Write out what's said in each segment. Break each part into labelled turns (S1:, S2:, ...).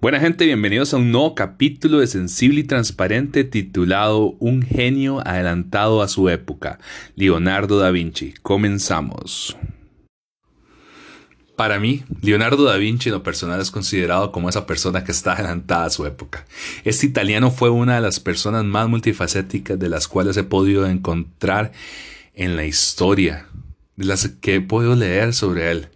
S1: Buena gente, bienvenidos a un nuevo capítulo de Sensible y Transparente titulado Un genio adelantado a su época, Leonardo da Vinci. Comenzamos. Para mí, Leonardo da Vinci en lo personal es considerado como esa persona que está adelantada a su época. Este italiano fue una de las personas más multifacéticas de las cuales he podido encontrar en la historia, de las que he podido leer sobre él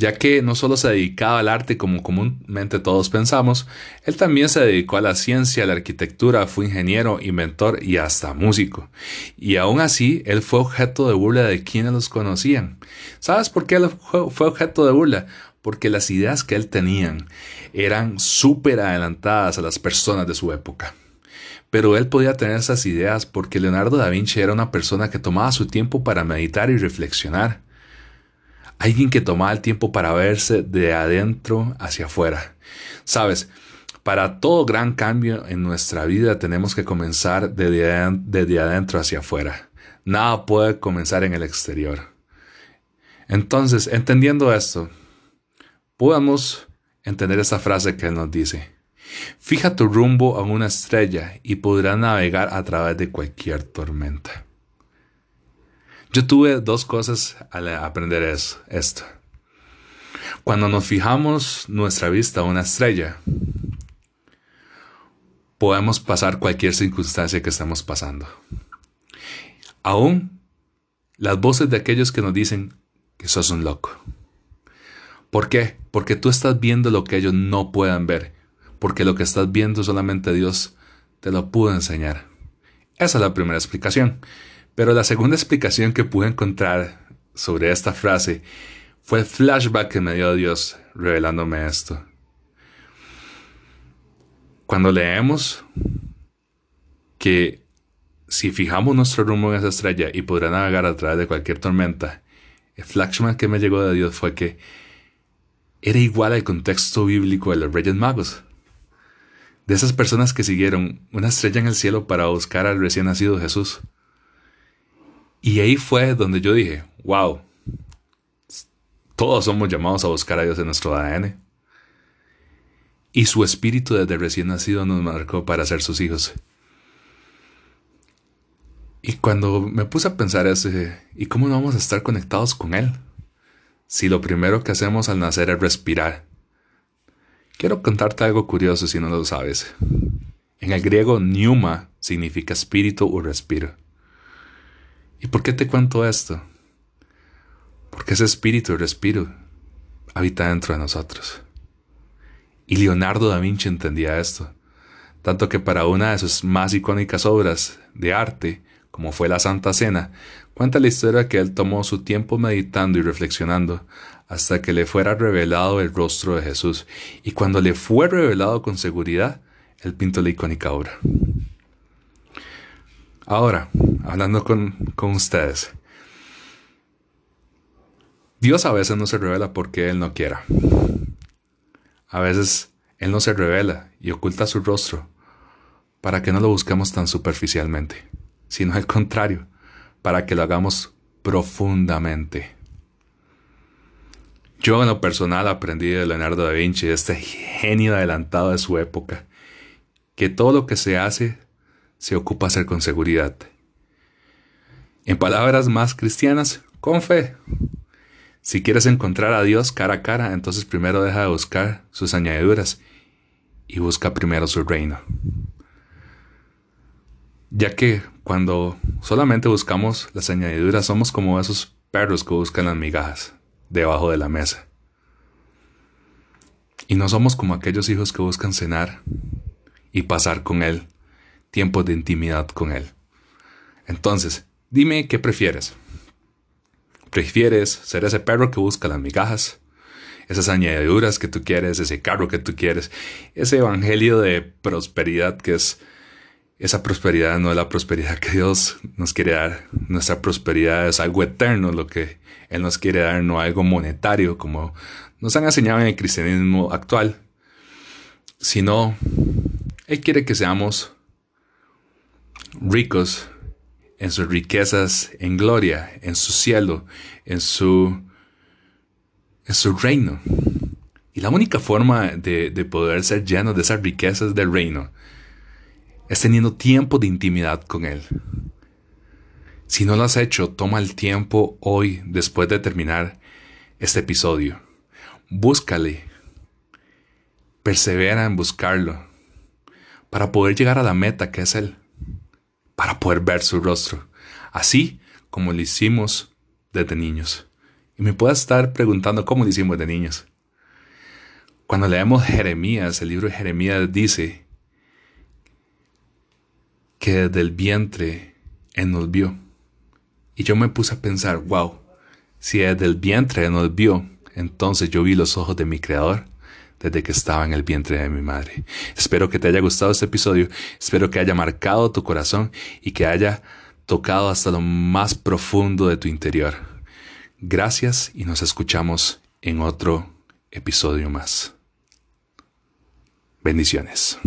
S1: ya que no solo se dedicaba al arte como comúnmente todos pensamos, él también se dedicó a la ciencia, a la arquitectura, fue ingeniero, inventor y hasta músico. Y aún así, él fue objeto de burla de quienes los conocían. ¿Sabes por qué él fue objeto de burla? Porque las ideas que él tenía eran súper adelantadas a las personas de su época. Pero él podía tener esas ideas porque Leonardo da Vinci era una persona que tomaba su tiempo para meditar y reflexionar alguien que tomaba el tiempo para verse de adentro hacia afuera. Sabes, para todo gran cambio en nuestra vida tenemos que comenzar desde, adentro hacia afuera. Nada puede comenzar en el exterior. Entonces, entendiendo esto, podemos entender esa frase que nos dice. Fija tu rumbo a una estrella y podrás navegar a través de cualquier tormenta. Yo tuve dos cosas al aprender esto. Cuando nos fijamos nuestra vista a una estrella, podemos pasar cualquier circunstancia que estemos pasando. Aún las voces de aquellos que nos dicen que sos un loco. ¿Por qué? Porque tú estás viendo lo que ellos no puedan ver. Porque lo que estás viendo solamente Dios te lo pudo enseñar. Esa es la primera explicación. Pero la segunda explicación que pude encontrar sobre esta frase fue el flashback que me dio Dios revelándome esto. Cuando leemos que si fijamos nuestro rumbo en esa estrella y podrá navegar a través de cualquier tormenta, el flashback que me llegó de Dios fue que era igual al contexto bíblico de los Reyes Magos. De esas personas que siguieron una estrella en el cielo para buscar al recién nacido Jesús. Y ahí fue donde yo dije, wow, todos somos llamados a buscar a Dios en nuestro ADN. Y su espíritu desde recién nacido nos marcó para ser sus hijos. Y cuando me puse a pensar eso, ¿y cómo no vamos a estar conectados con Él? Si lo primero que hacemos al nacer es respirar. Quiero contarte algo curioso si no lo sabes. En el griego, pneuma significa espíritu o respiro. ¿Y por qué te cuento esto? Porque ese espíritu y respiro habita dentro de nosotros. Y Leonardo da Vinci entendía esto, tanto que para una de sus más icónicas obras de arte, como fue la Santa Cena, cuenta la historia que él tomó su tiempo meditando y reflexionando hasta que le fuera revelado el rostro de Jesús, y cuando le fue revelado con seguridad, él pintó la icónica obra. Ahora, hablando con, ustedes. Dios a veces no se revela porque Él no quiera. A veces Él no se revela y oculta su rostro para que no lo busquemos tan superficialmente, sino al contrario, para que lo hagamos profundamente. Yo en lo personal aprendí de Leonardo da Vinci, este genio adelantado de su época, que todo lo que se hace se ocupa hacer con seguridad. En palabras más cristianas, con fe. Si quieres encontrar a Dios cara a cara, entonces primero deja de buscar sus añadiduras y busca primero su reino. Ya que cuando solamente buscamos las añadiduras somos como esos perros que buscan las migajas debajo de la mesa. Y no somos como aquellos hijos que buscan cenar y pasar con Él tiempos de intimidad con Él. Entonces, dime qué prefieres. ¿Prefieres ser ese perro que busca las migajas? Esas añadiduras que tú quieres, ese carro que tú quieres, ese evangelio de prosperidad que es esa prosperidad no es la prosperidad que Dios nos quiere dar. Nuestra prosperidad es algo eterno, lo que Él nos quiere dar, no algo monetario como nos han enseñado en el cristianismo actual, sino Él quiere que seamos ricos en sus riquezas, en gloria, en su cielo, en su, en su reino. Y la única forma de, de poder ser lleno de esas riquezas del reino es teniendo tiempo de intimidad con Él. Si no lo has hecho, toma el tiempo hoy, después de terminar este episodio. Búscale. Persevera en buscarlo. Para poder llegar a la meta que es Él. Para poder ver su rostro. Así como lo hicimos desde niños. Y me puedes estar preguntando cómo lo hicimos de niños. Cuando leemos Jeremías, el libro de Jeremías dice que desde el vientre Él nos vio. Y yo me puse a pensar, wow, si desde el vientre Él nos vio, entonces yo vi los ojos de mi Creador desde que estaba en el vientre de mi madre. Espero que te haya gustado este episodio, espero que haya marcado tu corazón y que haya tocado hasta lo más profundo de tu interior. Gracias y nos escuchamos en otro episodio más. Bendiciones.